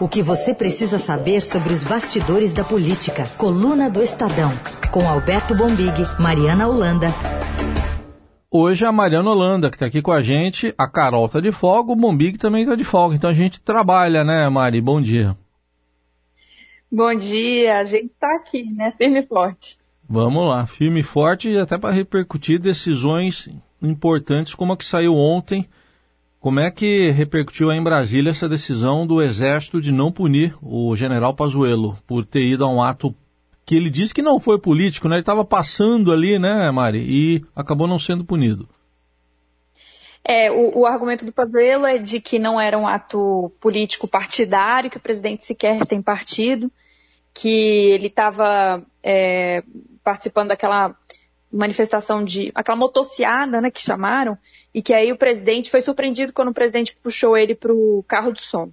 O que você precisa saber sobre os bastidores da política. Coluna do Estadão. Com Alberto Bombig, Mariana Holanda. Hoje é a Mariana Holanda que está aqui com a gente. A Carol está de folga, o Bombig também está de folga. Então a gente trabalha, né, Mari? Bom dia. Bom dia, a gente está aqui, né? Firme e forte. Vamos lá, firme e forte e até para repercutir decisões importantes como a que saiu ontem como é que repercutiu em Brasília essa decisão do Exército de não punir o general Pazuello por ter ido a um ato que ele disse que não foi político, né? Ele estava passando ali, né, Mari, e acabou não sendo punido. É, o, o, argumento do Pazuello é de que não era um ato político partidário, que o presidente sequer tem partido, que ele estava é, participando daquela manifestação de aquela motociada, né, que chamaram, e que aí o presidente foi surpreendido quando o presidente puxou ele para o carro de som.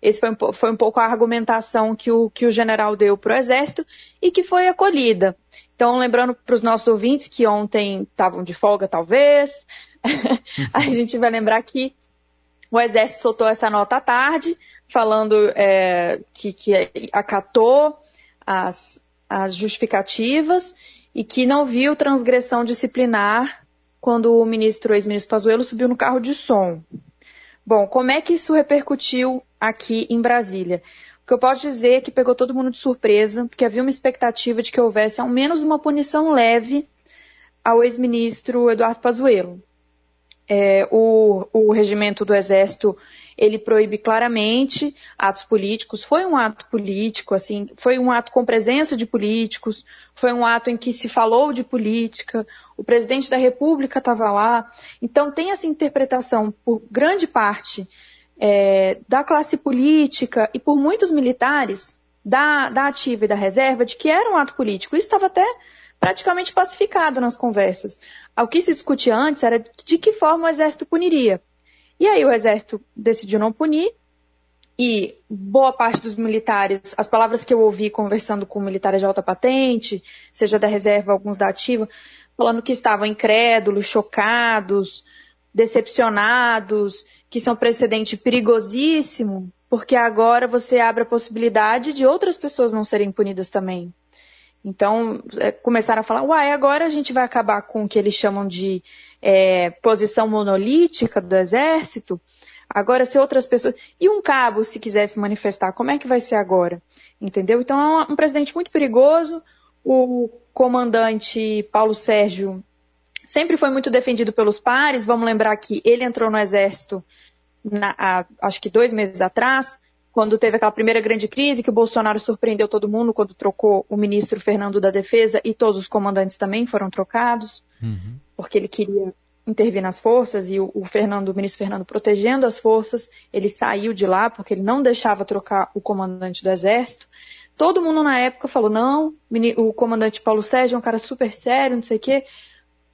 Esse foi um, foi um pouco a argumentação que o, que o general deu para o exército e que foi acolhida. Então, lembrando para os nossos ouvintes que ontem estavam de folga, talvez, a gente vai lembrar que o exército soltou essa nota à tarde, falando é, que, que acatou as, as justificativas e que não viu transgressão disciplinar quando o ministro, ex-ministro Pazuello, subiu no carro de som. Bom, como é que isso repercutiu aqui em Brasília? O que eu posso dizer é que pegou todo mundo de surpresa, porque havia uma expectativa de que houvesse ao menos uma punição leve ao ex-ministro Eduardo Pazuello. É, o, o regimento do Exército ele proíbe claramente atos políticos. Foi um ato político, assim, foi um ato com presença de políticos, foi um ato em que se falou de política, o presidente da República estava lá. Então tem essa interpretação por grande parte é, da classe política e por muitos militares da, da ativa e da reserva de que era um ato político. Isso estava até praticamente pacificado nas conversas. O que se discutia antes era de que forma o exército puniria. E aí o exército decidiu não punir, e boa parte dos militares, as palavras que eu ouvi conversando com militares de alta patente, seja da reserva, alguns da ativa, falando que estavam incrédulos, chocados, decepcionados, que são é um precedente perigosíssimo, porque agora você abre a possibilidade de outras pessoas não serem punidas também. Então, é, começaram a falar, uai, agora a gente vai acabar com o que eles chamam de é, posição monolítica do exército, agora se outras pessoas. E um cabo, se quisesse manifestar, como é que vai ser agora? Entendeu? Então é um, presidente muito perigoso. O comandante Paulo Sérgio sempre foi muito defendido pelos pares. Vamos lembrar que ele entrou no exército na, há, acho que dois meses atrás, quando teve aquela primeira grande crise, que o Bolsonaro surpreendeu todo mundo quando trocou o ministro Fernando da Defesa e todos os comandantes também foram trocados. Uhum porque ele queria intervir nas forças e o, o, Fernando, o ministro Fernando protegendo as forças, ele saiu de lá porque ele não deixava trocar o comandante do exército. Todo mundo na época falou, não, o comandante Paulo Sérgio é um cara super sério, não sei o quê.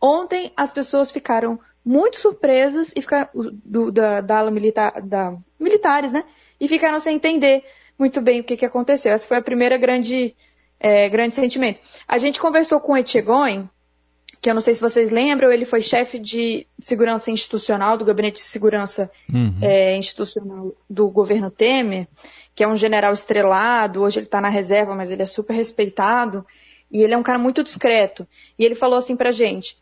Ontem as pessoas ficaram muito surpresas e ficaram, do, da, da ala militar, da, militares, né? E ficaram sem entender muito bem o que, que aconteceu. Essa foi a primeira grande, é, grande sentimento. A gente conversou com o Etchegoin, que eu não sei se vocês lembram, ele foi chefe de segurança institucional, do Gabinete de Segurança uhum. é, Institucional do governo Temer, que é um general estrelado, hoje ele está na reserva, mas ele é super respeitado, e ele é um cara muito discreto. E ele falou assim pra gente,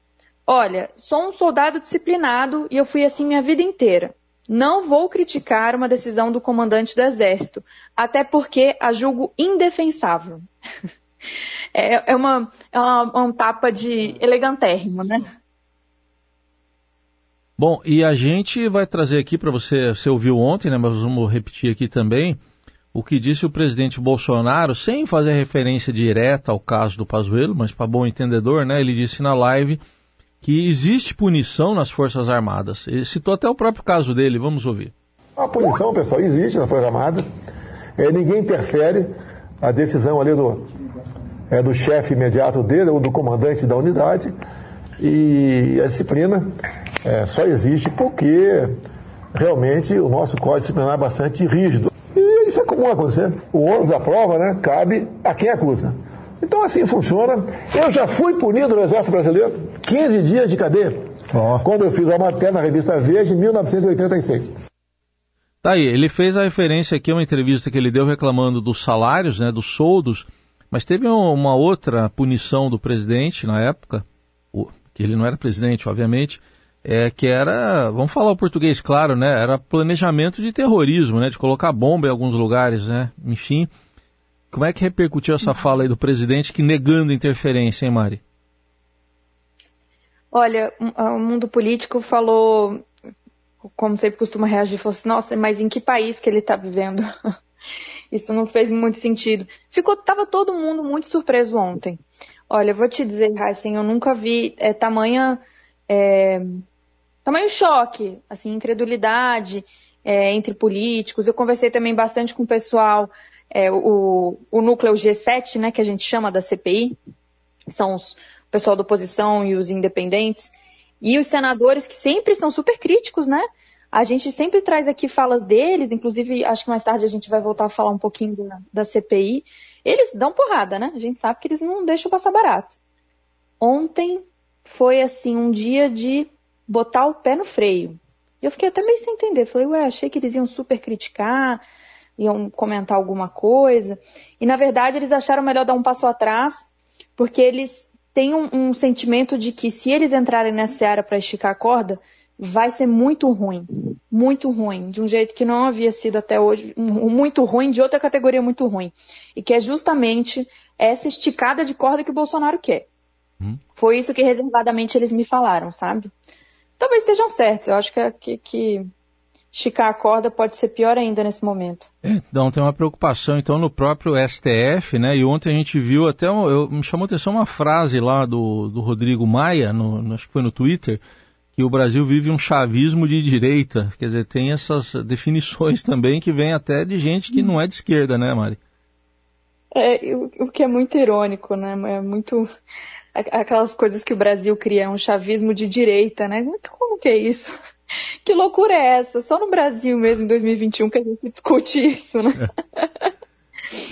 olha, sou um soldado disciplinado e eu fui assim minha vida inteira. Não vou criticar uma decisão do comandante do Exército, até porque a julgo indefensável. é, é, uma, é uma, um tapa de elegantérrimo, né? Bom, e a gente vai trazer aqui para você, você ouviu ontem, né, mas vamos repetir aqui também, o que disse o presidente Bolsonaro, sem fazer referência direta ao caso do Pazuello, mas para bom entendedor, né, ele disse na live que existe punição nas Forças Armadas. Ele citou até o próprio caso dele, vamos ouvir. A punição, pessoal, existe nas Forças Armadas, é, ninguém interfere, a decisão ali do, é, do chefe imediato dele ou do comandante da unidade. E a disciplina é, só existe porque realmente o nosso código disciplinar é bastante rígido. E isso é comum acontecer. O ônus da prova né, cabe a quem acusa. Então assim funciona. Eu já fui punido no Exército Brasileiro 15 dias de cadeia. Oh. Quando eu fiz a matéria na revista Veja em 1986. Tá aí, ele fez a referência aqui a uma entrevista que ele deu reclamando dos salários, né, dos soldos, mas teve uma outra punição do presidente na época, que ele não era presidente, obviamente, é, que era, vamos falar o português claro, né, era planejamento de terrorismo, né, de colocar bomba em alguns lugares, né, enfim. Como é que repercutiu essa fala aí do presidente que negando interferência, hein, Mari? Olha, o mundo político falou, como sempre costuma reagir, falou assim, nossa, mas em que país que ele está vivendo? Isso não fez muito sentido. Ficou, tava todo mundo muito surpreso ontem. Olha, vou te dizer, Heisen, eu nunca vi é, tamanha, é, tamanho choque, assim, incredulidade é, entre políticos. Eu conversei também bastante com o pessoal é, o, o núcleo G7, né, que a gente chama da CPI, são os, o pessoal da oposição e os independentes, e os senadores que sempre são super críticos, né? A gente sempre traz aqui falas deles, inclusive acho que mais tarde a gente vai voltar a falar um pouquinho da, da CPI. Eles dão porrada, né? A gente sabe que eles não deixam passar barato. Ontem foi assim um dia de botar o pé no freio. Eu fiquei até meio sem entender. Falei, ué, achei que eles iam super criticar, iam comentar alguma coisa. E na verdade eles acharam melhor dar um passo atrás, porque eles têm um, um sentimento de que se eles entrarem nessa área para esticar a corda, vai ser muito ruim. Muito ruim. De um jeito que não havia sido até hoje. Muito ruim, de outra categoria muito ruim. E que é justamente essa esticada de corda que o Bolsonaro quer. Hum. Foi isso que reservadamente eles me falaram, sabe? Talvez estejam certos. Eu acho que, que, que esticar a corda pode ser pior ainda nesse momento. É, então tem uma preocupação então no próprio STF, né? E ontem a gente viu até eu, me chamou a atenção uma frase lá do, do Rodrigo Maia, no, acho que foi no Twitter, que o Brasil vive um chavismo de direita. Quer dizer, tem essas definições também que vem até de gente que não é de esquerda, né, Mari? É, o, o que é muito irônico, né? É muito aquelas coisas que o Brasil cria, um chavismo de direita, né? Como que é isso? Que loucura é essa? Só no Brasil mesmo, em 2021, que a gente discute isso, né?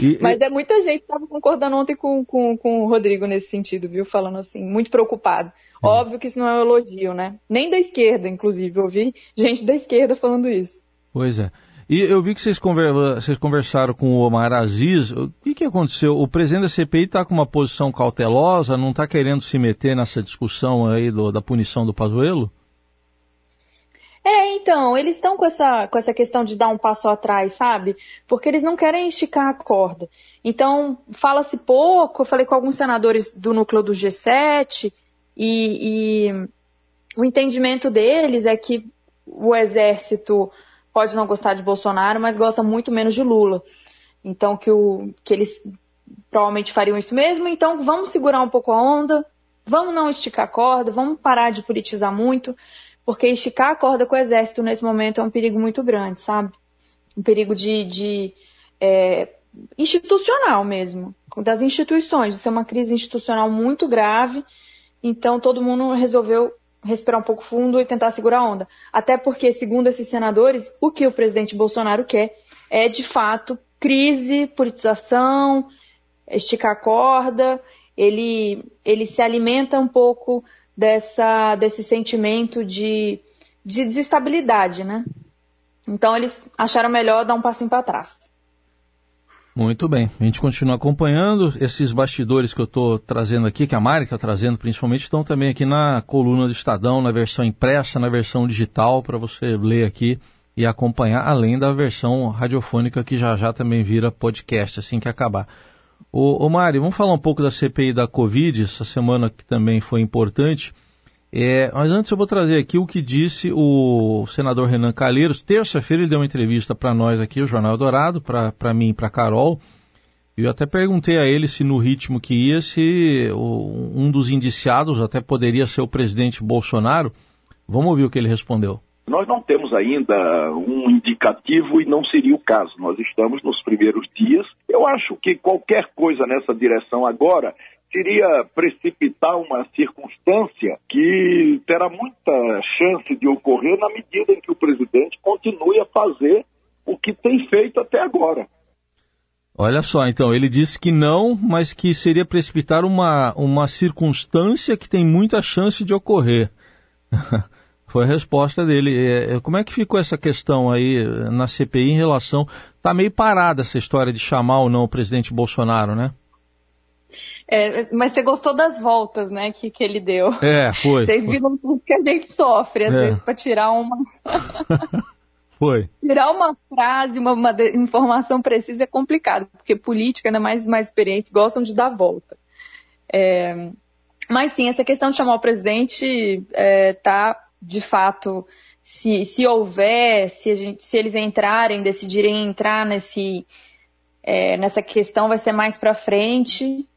E, Mas é muita gente que estava concordando ontem com, com, com o Rodrigo nesse sentido, viu? Falando assim, muito preocupado. Hum. Óbvio que isso não é um elogio, né? Nem da esquerda, inclusive. Eu ouvi gente da esquerda falando isso. Pois é. E eu vi que vocês, vocês conversaram com o Omar Aziz. O que, que aconteceu? O presidente da CPI está com uma posição cautelosa, não está querendo se meter nessa discussão aí do, da punição do Pazuello? É, então, eles estão com essa, com essa questão de dar um passo atrás, sabe? Porque eles não querem esticar a corda. Então, fala-se pouco, eu falei com alguns senadores do núcleo do G7, e, e o entendimento deles é que o exército pode não gostar de Bolsonaro, mas gosta muito menos de Lula. Então, que, o, que eles provavelmente fariam isso mesmo. Então, vamos segurar um pouco a onda, vamos não esticar a corda, vamos parar de politizar muito porque esticar a corda com o exército nesse momento é um perigo muito grande, sabe? Um perigo de, de é, institucional mesmo, das instituições. Isso é uma crise institucional muito grave. Então todo mundo resolveu respirar um pouco fundo e tentar segurar a onda. Até porque, segundo esses senadores, o que o presidente Bolsonaro quer é de fato crise, politização, esticar a corda. Ele, ele se alimenta um pouco dessa, desse sentimento de, de desestabilidade, né? Então eles acharam melhor dar um passinho para trás. Muito bem, a gente continua acompanhando esses bastidores que eu estou trazendo aqui, que a Mari está trazendo principalmente, estão também aqui na coluna do Estadão, na versão impressa, na versão digital, para você ler aqui e acompanhar, além da versão radiofônica que já já também vira podcast assim que acabar. Ô, ô Mário, vamos falar um pouco da CPI da Covid, essa semana que também foi importante. É, mas antes eu vou trazer aqui o que disse o senador Renan Calheiros. Terça-feira ele deu uma entrevista para nós aqui, o Jornal Dourado, para mim e para Carol. Eu até perguntei a ele se no ritmo que ia, se o, um dos indiciados até poderia ser o presidente Bolsonaro. Vamos ouvir o que ele respondeu. Nós não temos ainda um indicativo e não seria o caso. Nós estamos nos primeiros dias. Eu acho que qualquer coisa nessa direção agora seria precipitar uma circunstância que terá muita chance de ocorrer na medida em que o presidente continue a fazer o que tem feito até agora. Olha só, então, ele disse que não, mas que seria precipitar uma, uma circunstância que tem muita chance de ocorrer. Foi a resposta dele. É, é, como é que ficou essa questão aí na CPI em relação. Está meio parada essa história de chamar ou não o presidente Bolsonaro, né? É, mas você gostou das voltas, né, que, que ele deu. É, foi. Vocês viram tudo que a gente sofre, às é. vezes, para tirar uma. foi. Tirar uma frase, uma, uma, informação precisa é complicado, porque política, né, mais, mais experientes, gostam de dar volta. É, mas sim, essa questão de chamar o presidente está, é, de fato, se, se houver, se, gente, se eles entrarem, decidirem entrar nesse, é, nessa questão, vai ser mais para frente.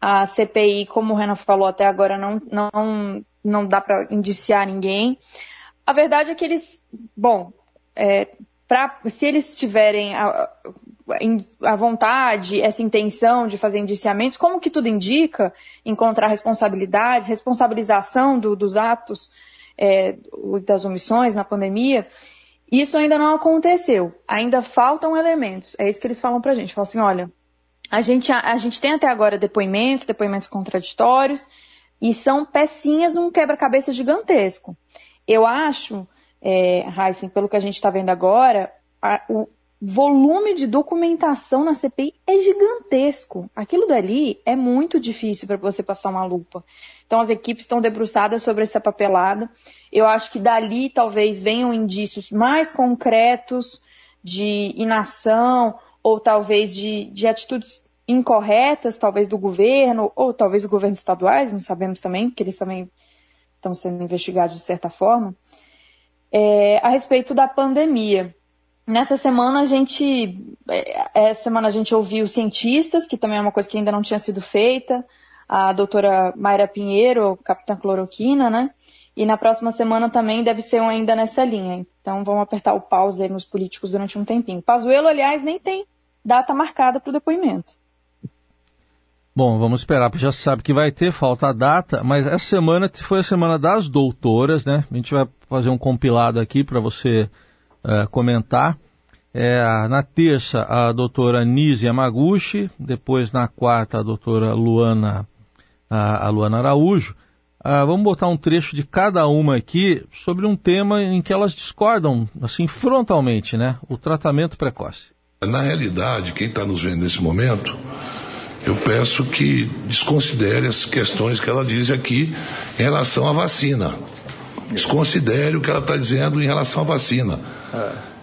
A CPI, como o Renan falou até agora, não, não, não dá para indiciar ninguém. A verdade é que eles, bom, é, pra, se eles tiverem a, a, vontade, essa intenção de fazer indiciamentos, como que tudo indica, encontrar responsabilidades, responsabilização do, dos atos é, das omissões na pandemia, isso ainda não aconteceu. Ainda faltam elementos. É isso que eles falam pra gente. Falam assim, olha, a gente, a, a gente tem até agora depoimentos, depoimentos contraditórios, e são pecinhas num quebra-cabeça gigantesco. Eu acho, é, Heisen, pelo que a gente está vendo agora, a, o volume de documentação na CPI é gigantesco. Aquilo dali é muito difícil para você passar uma lupa. Então as equipes estão debruçadas sobre essa papelada. Eu acho que dali talvez venham indícios mais concretos de inação ou talvez de, de atitudes incorretas, talvez do governo, ou talvez do governo estaduais, não sabemos também, porque eles também estão sendo investigados de certa forma, é, a respeito da pandemia. Nessa semana a gente, é, essa semana a gente ouviu cientistas, que também é uma coisa que ainda não tinha sido feita, a doutora Mayra Pinheiro, capitã cloroquina, né? E na próxima semana também deve ser um ainda nessa linha. Então vamos apertar o pause aí nos políticos durante um tempinho. Pazuello, aliás, nem tem data marcada para o depoimento. Bom, vamos esperar, porque já sabe que vai ter, falta a data, mas essa semana foi a semana das doutoras, né? A gente vai fazer um compilado aqui para você uh, comentar. É, na terça, a doutora Nise Yamaguchi, depois na quarta, a doutora Luana, a, a Luana Araújo. Uh, vamos botar um trecho de cada uma aqui sobre um tema em que elas discordam, assim, frontalmente, né? O tratamento precoce. Na realidade, quem está nos vendo nesse momento, eu peço que desconsidere as questões que ela diz aqui em relação à vacina. Desconsidere o que ela está dizendo em relação à vacina.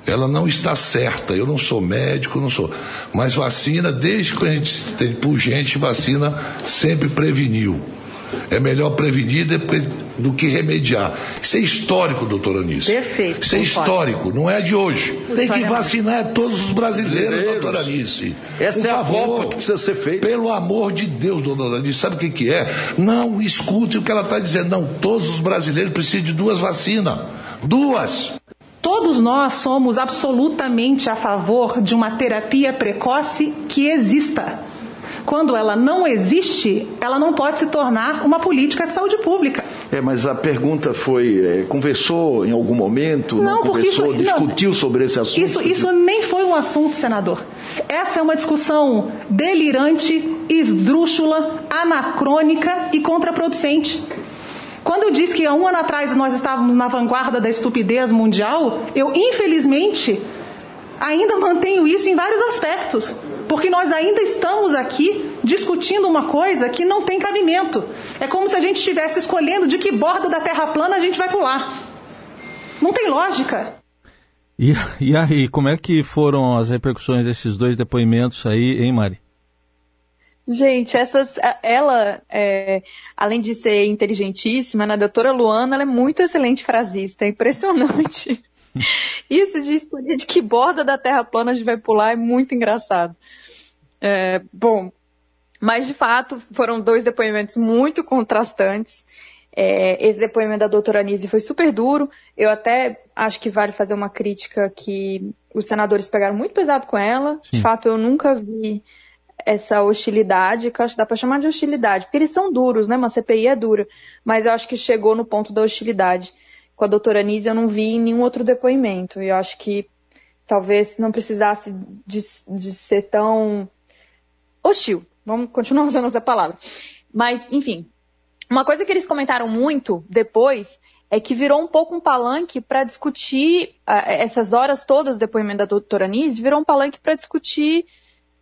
Ela não está certa. Eu não sou médico, não sou. Mas vacina, desde que a gente tem por gente, vacina sempre preveniu. É melhor prevenir do que remediar. Isso é histórico, doutora Anice. Perfeito. Isso é histórico, não é de hoje. Tem que vacinar todos os brasileiros, doutora Anice. Essa Por é favor, a volta que precisa ser feita. Pelo amor de Deus, doutora Anice, sabe o que, que é? Não escute o que ela está dizendo. Não, todos os brasileiros precisam de duas vacinas. Duas. Todos nós somos absolutamente a favor de uma terapia precoce que exista. Quando ela não existe, ela não pode se tornar uma política de saúde pública. É, mas a pergunta foi: é, conversou em algum momento? Não, não conversou, isso, discutiu não, sobre esse assunto? Isso, isso nem foi um assunto, senador. Essa é uma discussão delirante, esdrúxula, anacrônica e contraproducente. Quando eu disse que há um ano atrás nós estávamos na vanguarda da estupidez mundial, eu infelizmente ainda mantenho isso em vários aspectos, porque nós ainda estamos aqui discutindo uma coisa que não tem cabimento. É como se a gente estivesse escolhendo de que borda da Terra plana a gente vai pular. Não tem lógica. E, e aí, como é que foram as repercussões desses dois depoimentos aí, hein, Mari? Gente, essas, ela, é, além de ser inteligentíssima, né, a doutora Luana, ela é muito excelente frasista, é impressionante. Isso de escolher de que borda da Terra plana a gente vai pular é muito engraçado. É, bom, mas de fato foram dois depoimentos muito contrastantes. É, esse depoimento da doutora Anise foi super duro. Eu até acho que vale fazer uma crítica que os senadores pegaram muito pesado com ela. Sim. De fato, eu nunca vi essa hostilidade, que acho que dá para chamar de hostilidade, porque eles são duros, né? Uma CPI é dura, mas eu acho que chegou no ponto da hostilidade com a doutora Anise eu não vi nenhum outro depoimento. E eu acho que talvez não precisasse de, de ser tão hostil. Vamos continuar usando essa palavra. Mas, enfim, uma coisa que eles comentaram muito depois é que virou um pouco um palanque para discutir uh, essas horas todas do depoimento da doutora Nise, virou um palanque para discutir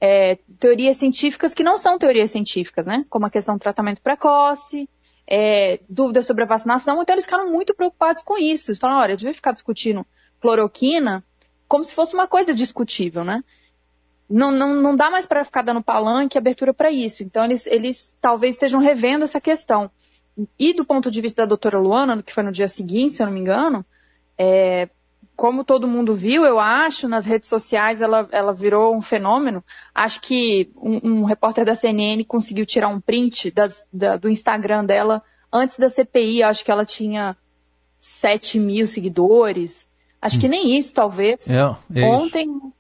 é, teorias científicas que não são teorias científicas, né? Como a questão do tratamento precoce, é, dúvidas sobre a vacinação. Então eles ficaram muito preocupados com isso. Eles falaram, olha, a gente vai ficar discutindo cloroquina como se fosse uma coisa discutível, né? Não, não, não dá mais para ficar dando palanque abertura para isso. Então eles, eles talvez estejam revendo essa questão. E do ponto de vista da doutora Luana, que foi no dia seguinte, se eu não me engano, é, como todo mundo viu, eu acho, nas redes sociais ela, ela virou um fenômeno. Acho que um, um repórter da CNN conseguiu tirar um print das, da, do Instagram dela antes da CPI. Acho que ela tinha 7 mil seguidores. Acho hum. que nem isso, talvez. É, é Ontem. Isso.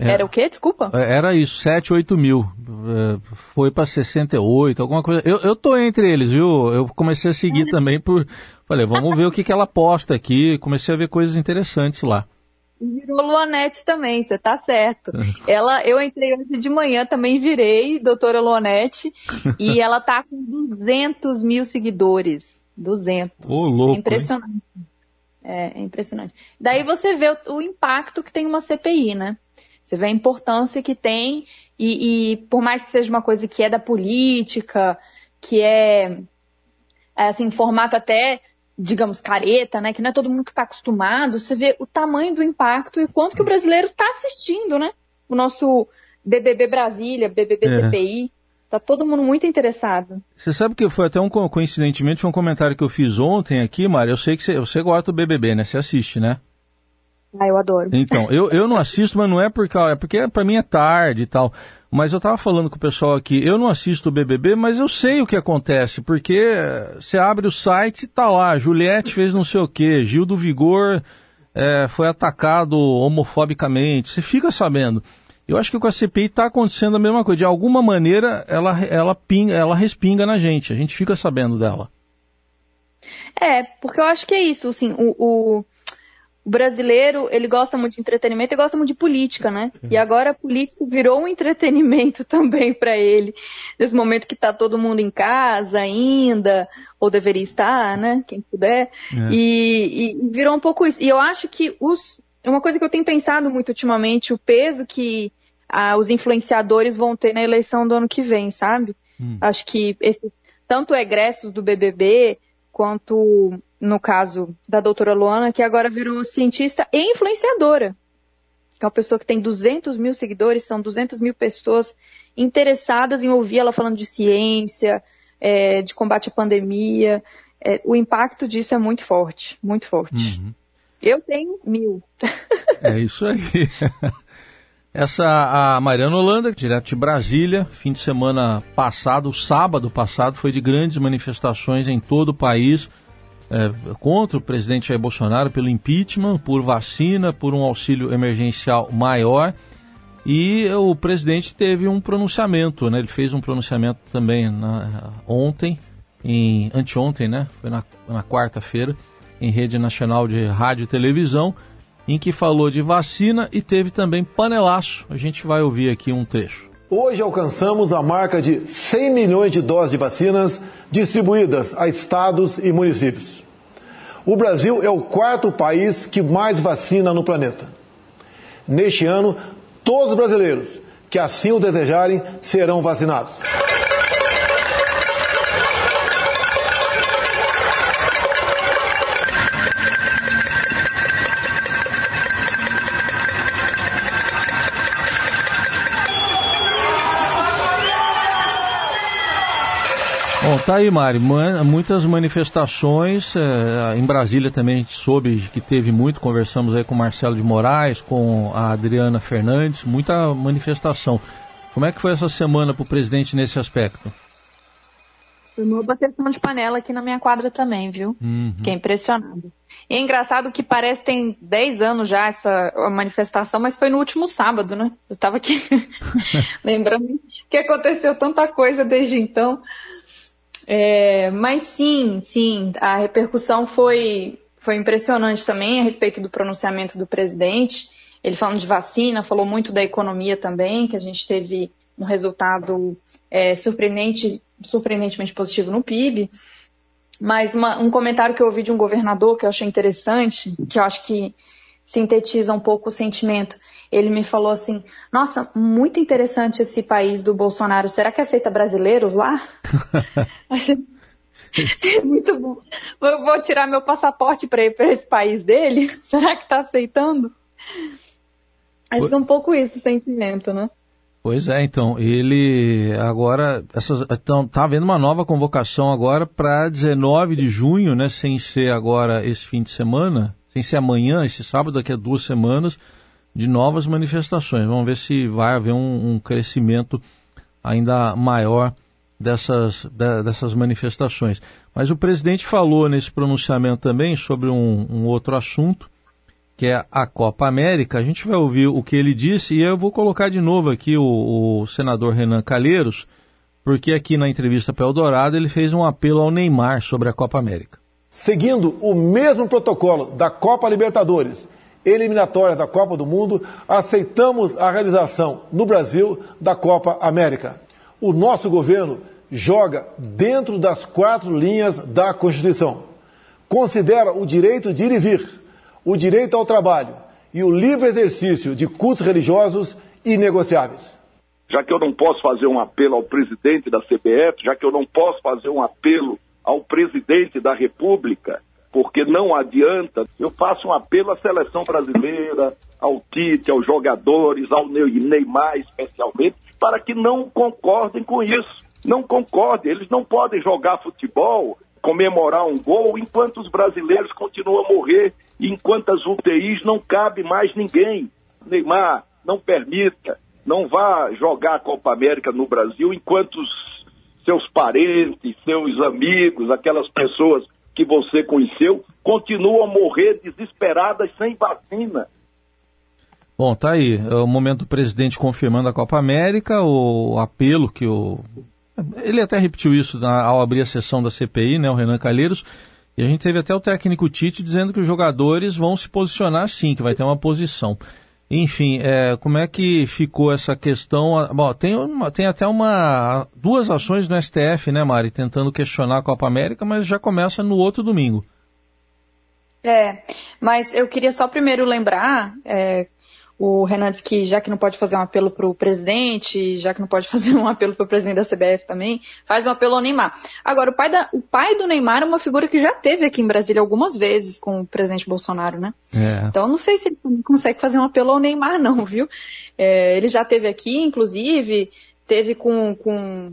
É. Era o quê? Desculpa. É, era isso, 7, 8 mil. É, foi para 68, alguma coisa. Eu, eu tô entre eles, viu? Eu comecei a seguir também por. Falei, vamos ver o que, que ela posta aqui. Comecei a ver coisas interessantes lá. Virou Luanete também, você tá certo. Ela, eu entrei hoje de manhã, também virei doutora Luanete, e ela tá com 200 mil seguidores. 200. Ô, louco, é impressionante. É, é, impressionante. Daí você vê o, o impacto que tem uma CPI, né? Você vê a importância que tem e, e, por mais que seja uma coisa que é da política, que é, é assim, formato até, digamos, careta, né? Que não é todo mundo que está acostumado, você vê o tamanho do impacto e quanto que o brasileiro está assistindo, né? O nosso BBB Brasília, BBB é. CPI. Tá todo mundo muito interessado. Você sabe que foi até um coincidentemente foi um comentário que eu fiz ontem aqui, Mário. Eu sei que você, você gosta do BBB, né? Você assiste, né? Ah, eu adoro. Então, eu, eu não assisto, mas não é porque, é porque para mim é tarde e tal. Mas eu tava falando com o pessoal aqui, eu não assisto o BBB, mas eu sei o que acontece, porque você abre o site e tá lá, Juliette fez não sei o quê, Gil do Vigor é, foi atacado homofobicamente, você fica sabendo. Eu acho que com a CPI está acontecendo a mesma coisa. De alguma maneira, ela, ela, pinga, ela respinga na gente. A gente fica sabendo dela. É, porque eu acho que é isso. Assim, o, o, o brasileiro, ele gosta muito de entretenimento e gosta muito de política, né? E agora a política virou um entretenimento também para ele. Nesse momento que está todo mundo em casa ainda, ou deveria estar, né? Quem puder. É. E, e, virou um pouco isso. E eu acho que os. É uma coisa que eu tenho pensado muito ultimamente, o peso que ah, os influenciadores vão ter na eleição do ano que vem, sabe? Hum. Acho que esse, tanto egressos do BBB quanto no caso da doutora Luana, que agora virou cientista e influenciadora. É uma pessoa que tem 200 mil seguidores, são 200 mil pessoas interessadas em ouvir ela falando de ciência, é, de combate à pandemia. É, o impacto disso é muito forte, muito forte. Uhum. Eu tenho mil. É isso aí. Essa a Mariana Holanda, direto de Brasília, fim de semana passado, sábado passado, foi de grandes manifestações em todo o país é, contra o presidente Jair Bolsonaro pelo impeachment, por vacina, por um auxílio emergencial maior. E o presidente teve um pronunciamento, né? Ele fez um pronunciamento também na, ontem, em anteontem, né? Foi na, na quarta-feira, em rede nacional de rádio e televisão, em que falou de vacina e teve também panelaço. A gente vai ouvir aqui um trecho. Hoje alcançamos a marca de 100 milhões de doses de vacinas distribuídas a estados e municípios. O Brasil é o quarto país que mais vacina no planeta. Neste ano, todos os brasileiros que assim o desejarem serão vacinados. Tá aí, Mari. muitas manifestações. É, em Brasília também a gente soube que teve muito. Conversamos aí com o Marcelo de Moraes, com a Adriana Fernandes. Muita manifestação. Como é que foi essa semana para o presidente nesse aspecto? Foi uma bateção de panela aqui na minha quadra também, viu? Uhum. Fiquei impressionado. E é engraçado que parece que tem 10 anos já essa manifestação, mas foi no último sábado, né? Eu estava aqui lembrando que aconteceu tanta coisa desde então. É, mas sim, sim, a repercussão foi, foi impressionante também a respeito do pronunciamento do presidente. Ele falando de vacina, falou muito da economia também, que a gente teve um resultado é, surpreendente, surpreendentemente positivo no PIB. Mas uma, um comentário que eu ouvi de um governador que eu achei interessante, que eu acho que sintetiza um pouco o sentimento. Ele me falou assim: Nossa, muito interessante esse país do Bolsonaro. Será que aceita brasileiros lá? achei muito bom. Eu vou tirar meu passaporte para ir para esse país dele? Será que está aceitando? Acho que é um pouco isso o sentimento, né? Pois é, então, ele agora, essas, então, tá havendo uma nova convocação agora para 19 de junho, né, sem ser agora esse fim de semana, sem ser amanhã, esse sábado, daqui a duas semanas, de novas manifestações. Vamos ver se vai haver um, um crescimento ainda maior dessas, de, dessas manifestações. Mas o presidente falou nesse pronunciamento também sobre um, um outro assunto, que é a Copa América. A gente vai ouvir o que ele disse e eu vou colocar de novo aqui o, o senador Renan Calheiros, porque aqui na entrevista para Eldorado ele fez um apelo ao Neymar sobre a Copa América. Seguindo o mesmo protocolo da Copa Libertadores, eliminatória da Copa do Mundo, aceitamos a realização no Brasil da Copa América. O nosso governo joga dentro das quatro linhas da Constituição. Considera o direito de ir e vir o direito ao trabalho e o livre exercício de cultos religiosos inegociáveis. Já que eu não posso fazer um apelo ao presidente da CBF, já que eu não posso fazer um apelo ao presidente da República, porque não adianta, eu faço um apelo à seleção brasileira, ao Tite, aos jogadores, ao Neymar especialmente, para que não concordem com isso. Não concordem, eles não podem jogar futebol, comemorar um gol, enquanto os brasileiros continuam a morrer enquanto as UTIs não cabe mais ninguém. Neymar, não permita, não vá jogar a Copa América no Brasil enquanto os seus parentes, seus amigos, aquelas pessoas que você conheceu, continuam a morrer desesperadas sem vacina. Bom, tá aí. É o momento do presidente confirmando a Copa América, o apelo que o. Ele até repetiu isso ao abrir a sessão da CPI, né, o Renan Calheiros, e a gente teve até o técnico Tite dizendo que os jogadores vão se posicionar sim, que vai ter uma posição. Enfim, é, como é que ficou essa questão? Bom, tem, uma, tem até uma duas ações no STF, né, Mari, tentando questionar a Copa América, mas já começa no outro domingo. É, mas eu queria só primeiro lembrar, é, o Renan disse que já que não pode fazer um apelo para o presidente, já que não pode fazer um apelo para o presidente da CBF também, faz um apelo ao Neymar. Agora, o pai, da, o pai do Neymar é uma figura que já teve aqui em Brasília algumas vezes com o presidente Bolsonaro, né? É. Então, não sei se ele consegue fazer um apelo ao Neymar, não, viu? É, ele já teve aqui, inclusive, teve com, com,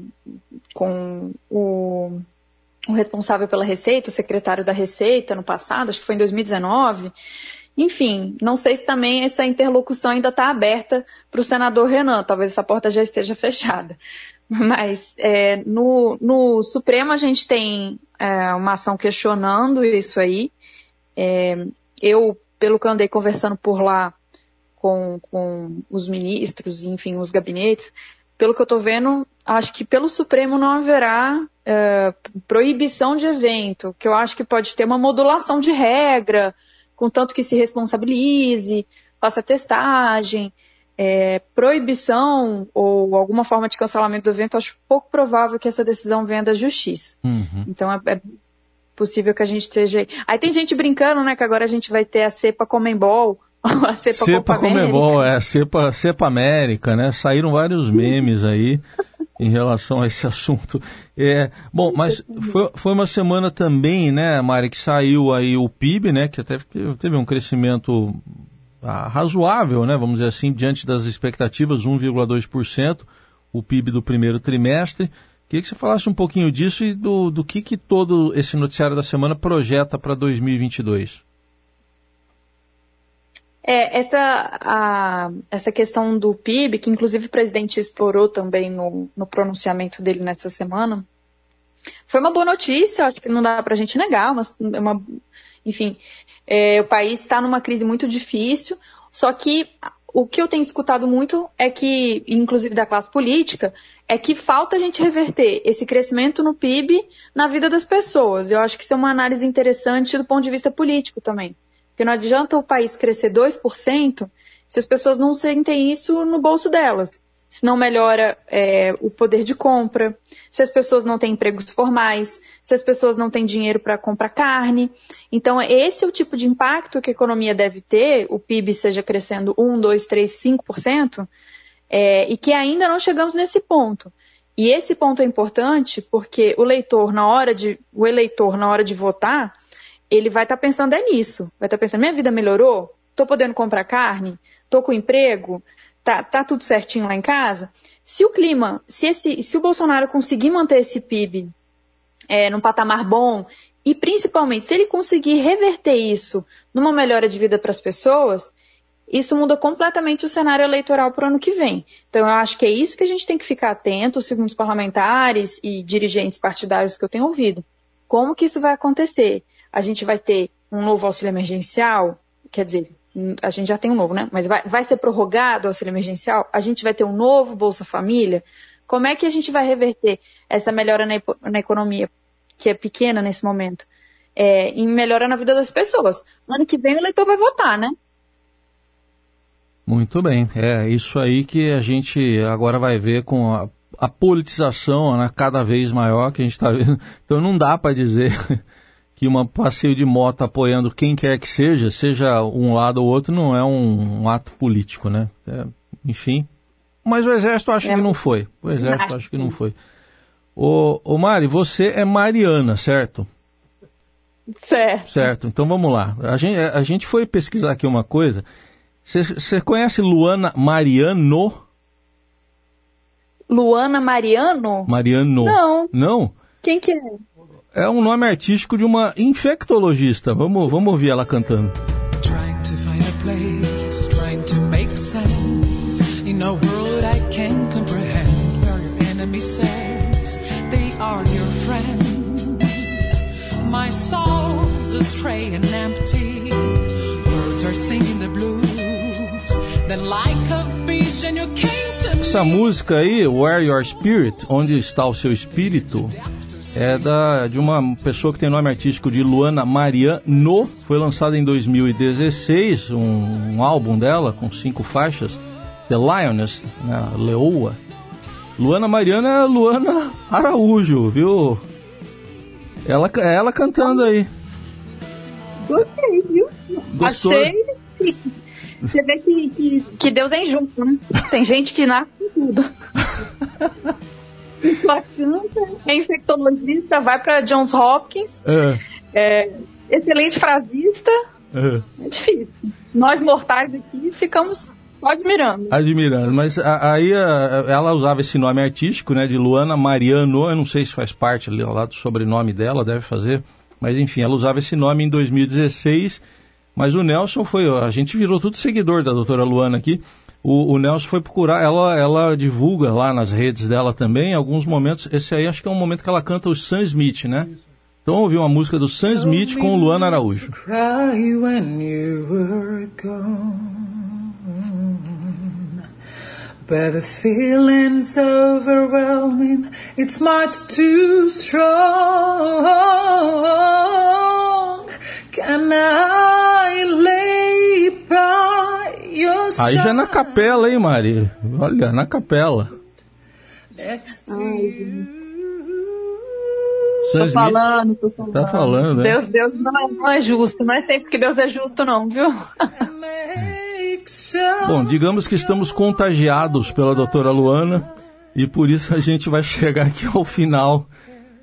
com o, o responsável pela Receita, o secretário da Receita no passado, acho que foi em 2019. Enfim, não sei se também essa interlocução ainda está aberta para o senador Renan, talvez essa porta já esteja fechada. Mas é, no, no, Supremo a gente tem é, uma ação questionando isso aí. É, eu, pelo que andei conversando por lá com, com os ministros, enfim, os gabinetes, pelo que eu estou vendo, acho que pelo Supremo não haverá é, proibição de evento, que eu acho que pode ter uma modulação de regra, contanto que se responsabilize, faça testagem, é, proibição ou alguma forma de cancelamento do evento, acho pouco provável que essa decisão venha da justiça. Uhum. Então é, é, possível que a gente esteja. Aí tem gente brincando, né, que agora a gente vai ter a cepa Comembol. A cepa, cepa Comembol, é, cepa, cepa América, né? Saíram vários memes aí em relação a esse assunto. É, bom, mas foi, foi uma semana também, né, Mari, que saiu aí o PIB, né, que até teve um crescimento ah, razoável, né, vamos dizer assim, diante das expectativas, 1,2%, o PIB do primeiro trimestre. Queria que você falasse um pouquinho disso e do, do que, que todo esse noticiário da semana projeta para 2022. É, essa, a, essa questão do PIB, que inclusive o presidente explorou também no, no pronunciamento dele nessa semana, foi uma boa notícia, acho que não dá para a gente negar, uma, uma enfim, é, o país está numa crise muito difícil, só que o que eu tenho escutado muito é que, inclusive da classe política, é que falta a gente reverter esse crescimento no PIB na vida das pessoas. Eu acho que isso é uma análise interessante do ponto de vista político também. Porque não adianta o país crescer 2% se as pessoas não sentem isso no bolso delas. se não melhora é, o poder de compra, se as pessoas não têm empregos formais, se as pessoas não têm dinheiro para comprar carne. Então, esse é o tipo de impacto que a economia deve ter, o PIB seja crescendo 1, 2, 3, 5%, é, e que ainda não chegamos nesse ponto. E esse ponto é importante porque o leitor, na hora de, o eleitor, na hora de votar, ele vai estar tá pensando é nisso. Vai estar tá pensando, minha vida melhorou? Estou podendo comprar carne? Estou com emprego? tá, tá tudo certinho lá em casa, se o clima, se, esse, se o Bolsonaro conseguir manter esse PIB é, num patamar bom, e principalmente se ele conseguir reverter isso numa melhora de vida para as pessoas, isso muda completamente o cenário eleitoral para o ano que vem. Então, eu acho que é isso que a gente tem que ficar atento, segundo os parlamentares e dirigentes partidários que eu tenho ouvido. Como que isso vai acontecer? A gente vai ter um novo auxílio emergencial? Quer dizer, a gente já tem um novo, né? Mas vai, vai ser prorrogado o auxílio emergencial? A gente vai ter um novo Bolsa Família? Como é que a gente vai reverter essa melhora na, na economia, que é pequena nesse momento, é, em melhora na vida das pessoas? Ano que vem o eleitor vai votar, né? Muito bem. É isso aí que a gente agora vai ver com a, a politização né, cada vez maior que a gente está vendo. Então não dá para dizer que um passeio de moto apoiando quem quer que seja, seja um lado ou outro, não é um, um ato político, né? É, enfim. Mas o Exército acho é. que não foi. O Exército acho que não foi. Ô, ô Mari, você é Mariana, certo? Certo. Certo. Então vamos lá. A gente, a gente foi pesquisar aqui uma coisa. Você conhece Luana Mariano? Luana Mariano? Mariano. Não. Não? Quem que é? É um nome artístico de uma infectologista. Vamos, vamos ouvir ela cantando. Trying to find a place, trying to make sense in a world I can't comprehend where your enemy says they are your friends. My soul's astray and empty. Birds are singing the blues. Then like a vision you came to me. Essa música aí, Where Your Spirit, onde está o seu espírito, é da, de uma pessoa que tem nome artístico de Luana Mariano. Foi lançada em 2016, um, um, álbum dela com cinco faixas, The Lioness, né, Leoa. Luana Mariana é Luana Araújo, viu? Ela, ela cantando aí. Gostei, viu? Gostou? Achei. Você vê que, que, que Deus é injusto, né? Tem gente que nasce com tudo. só canta, é infectologista, vai para Johns Hopkins, é. É, excelente frasista. É. é difícil. Nós mortais aqui ficamos admirando. Admirando, mas aí ela usava esse nome artístico, né, de Luana Mariano, eu não sei se faz parte ali lá do sobrenome dela, deve fazer, mas enfim, ela usava esse nome em 2016, mas o Nelson foi, a gente virou tudo seguidor da doutora Luana aqui, o, o, Nelson foi procurar, ela, ela divulga lá nas redes dela também, alguns momentos, esse aí acho que é um momento que ela canta o Sam Smith, né? Então ouvi uma música do Sam Smith com o Luana Araújo. But the feeling's overwhelming, it's much too strong. Can I Aí já é na capela, hein, Mari? Olha, na capela. Next. Tô falando, tô falando. Tá falando, Deus, é? Deus não, não, é justo, não é sempre que Deus é justo, não, viu? Bom, digamos que estamos contagiados pela doutora Luana e por isso a gente vai chegar aqui ao final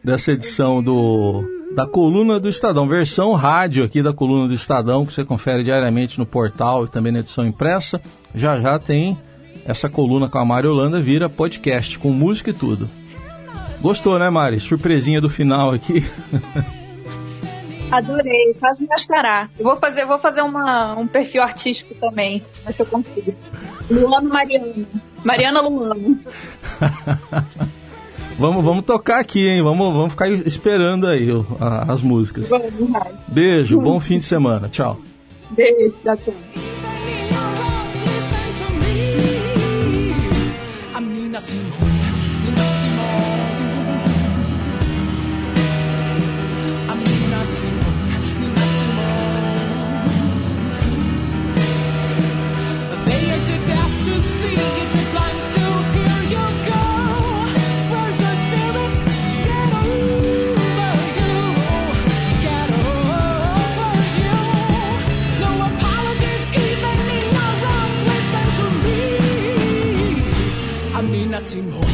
dessa edição do da coluna do Estadão, versão rádio aqui da coluna do Estadão, que você confere diariamente no portal e também na edição impressa. Já já tem essa coluna com a Mari Holanda, vira podcast, com música e tudo. Gostou, né, Mari? Surpresinha do final aqui. Adorei, faz me mascarar. Eu vou fazer, vou fazer uma, um perfil artístico também, ver se eu consigo. Luano Mariano. Mariana Luano. Vamos, vamos tocar aqui, hein? Vamos, vamos ficar esperando aí as músicas. Beijo, bom fim de semana. Tchau. Beijo, tchau. Are 佔好。